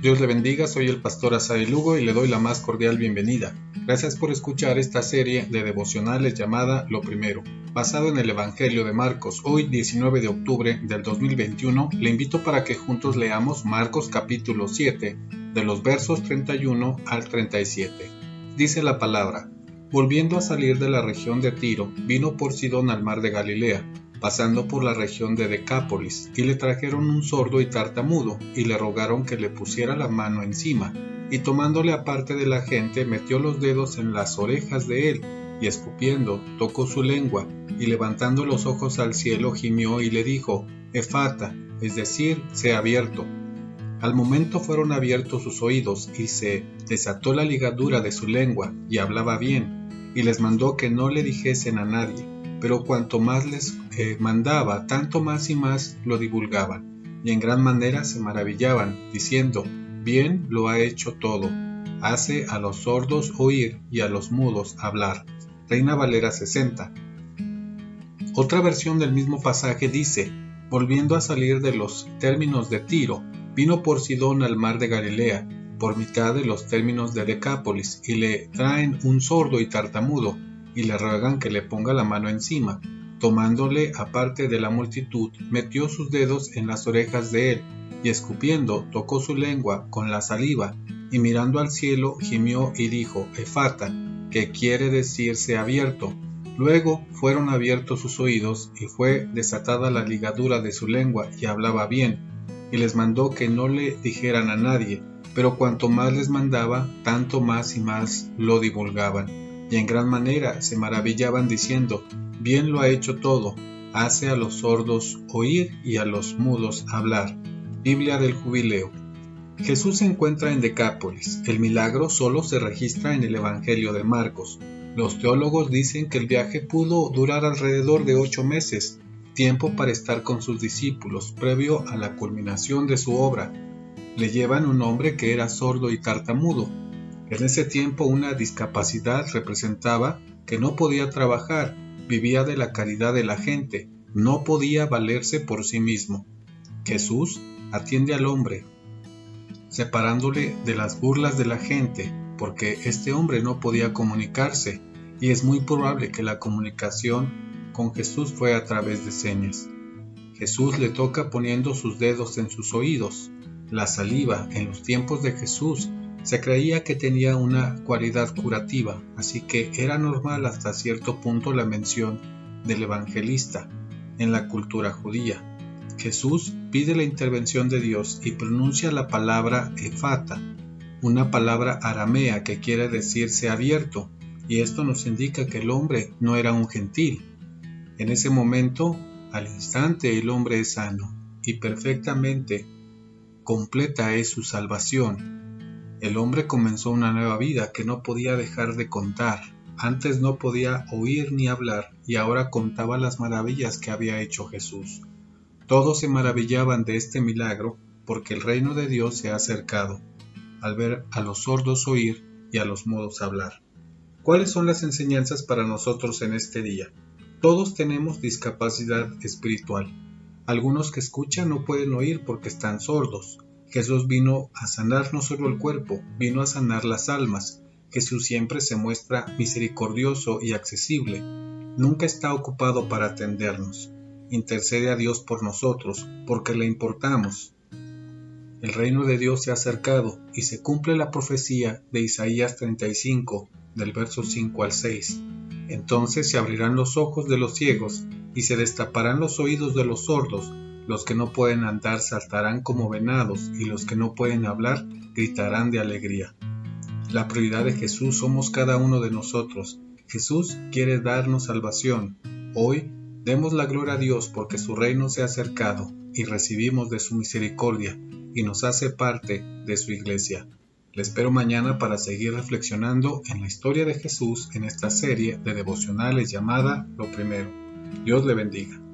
Dios le bendiga, soy el pastor Asai Lugo y le doy la más cordial bienvenida. Gracias por escuchar esta serie de devocionales llamada Lo Primero. Basado en el Evangelio de Marcos, hoy 19 de octubre del 2021, le invito para que juntos leamos Marcos capítulo 7, de los versos 31 al 37. Dice la palabra, Volviendo a salir de la región de Tiro, vino por Sidón al mar de Galilea pasando por la región de Decápolis, y le trajeron un sordo y tartamudo, y le rogaron que le pusiera la mano encima, y tomándole aparte de la gente, metió los dedos en las orejas de él, y escupiendo, tocó su lengua, y levantando los ojos al cielo, gimió y le dijo, Efata, es decir, sea abierto. Al momento fueron abiertos sus oídos, y se desató la ligadura de su lengua, y hablaba bien, y les mandó que no le dijesen a nadie pero cuanto más les eh, mandaba, tanto más y más lo divulgaban, y en gran manera se maravillaban, diciendo, bien lo ha hecho todo, hace a los sordos oír y a los mudos hablar. Reina Valera 60. Otra versión del mismo pasaje dice, volviendo a salir de los términos de Tiro, vino por Sidón al mar de Galilea, por mitad de los términos de Decápolis, y le traen un sordo y tartamudo, y le ruegan que le ponga la mano encima. Tomándole aparte de la multitud, metió sus dedos en las orejas de él, y escupiendo tocó su lengua con la saliva, y mirando al cielo gimió y dijo, Efata, que quiere decirse abierto. Luego fueron abiertos sus oídos, y fue desatada la ligadura de su lengua, y hablaba bien, y les mandó que no le dijeran a nadie, pero cuanto más les mandaba, tanto más y más lo divulgaban y en gran manera se maravillaban diciendo, bien lo ha hecho todo, hace a los sordos oír y a los mudos hablar. Biblia del Jubileo. Jesús se encuentra en Decápolis. El milagro solo se registra en el Evangelio de Marcos. Los teólogos dicen que el viaje pudo durar alrededor de ocho meses, tiempo para estar con sus discípulos, previo a la culminación de su obra. Le llevan un hombre que era sordo y tartamudo, en ese tiempo una discapacidad representaba que no podía trabajar, vivía de la caridad de la gente, no podía valerse por sí mismo. Jesús atiende al hombre, separándole de las burlas de la gente, porque este hombre no podía comunicarse, y es muy probable que la comunicación con Jesús fue a través de señas. Jesús le toca poniendo sus dedos en sus oídos. La saliva en los tiempos de Jesús se creía que tenía una cualidad curativa, así que era normal hasta cierto punto la mención del evangelista en la cultura judía. Jesús pide la intervención de Dios y pronuncia la palabra efata, una palabra aramea que quiere decirse abierto, y esto nos indica que el hombre no era un gentil. En ese momento, al instante, el hombre es sano y perfectamente completa es su salvación el hombre comenzó una nueva vida que no podía dejar de contar. Antes no podía oír ni hablar y ahora contaba las maravillas que había hecho Jesús. Todos se maravillaban de este milagro porque el reino de Dios se ha acercado, al ver a los sordos oír y a los mudos hablar. ¿Cuáles son las enseñanzas para nosotros en este día? Todos tenemos discapacidad espiritual. Algunos que escuchan no pueden oír porque están sordos. Jesús vino a sanar no solo el cuerpo, vino a sanar las almas. Jesús siempre se muestra misericordioso y accesible. Nunca está ocupado para atendernos. Intercede a Dios por nosotros, porque le importamos. El reino de Dios se ha acercado y se cumple la profecía de Isaías 35, del verso 5 al 6. Entonces se abrirán los ojos de los ciegos y se destaparán los oídos de los sordos los que no pueden andar saltarán como venados y los que no pueden hablar gritarán de alegría. La prioridad de Jesús somos cada uno de nosotros. Jesús quiere darnos salvación. Hoy demos la gloria a Dios porque su reino se ha acercado y recibimos de su misericordia y nos hace parte de su iglesia. Le espero mañana para seguir reflexionando en la historia de Jesús en esta serie de devocionales llamada Lo Primero. Dios le bendiga.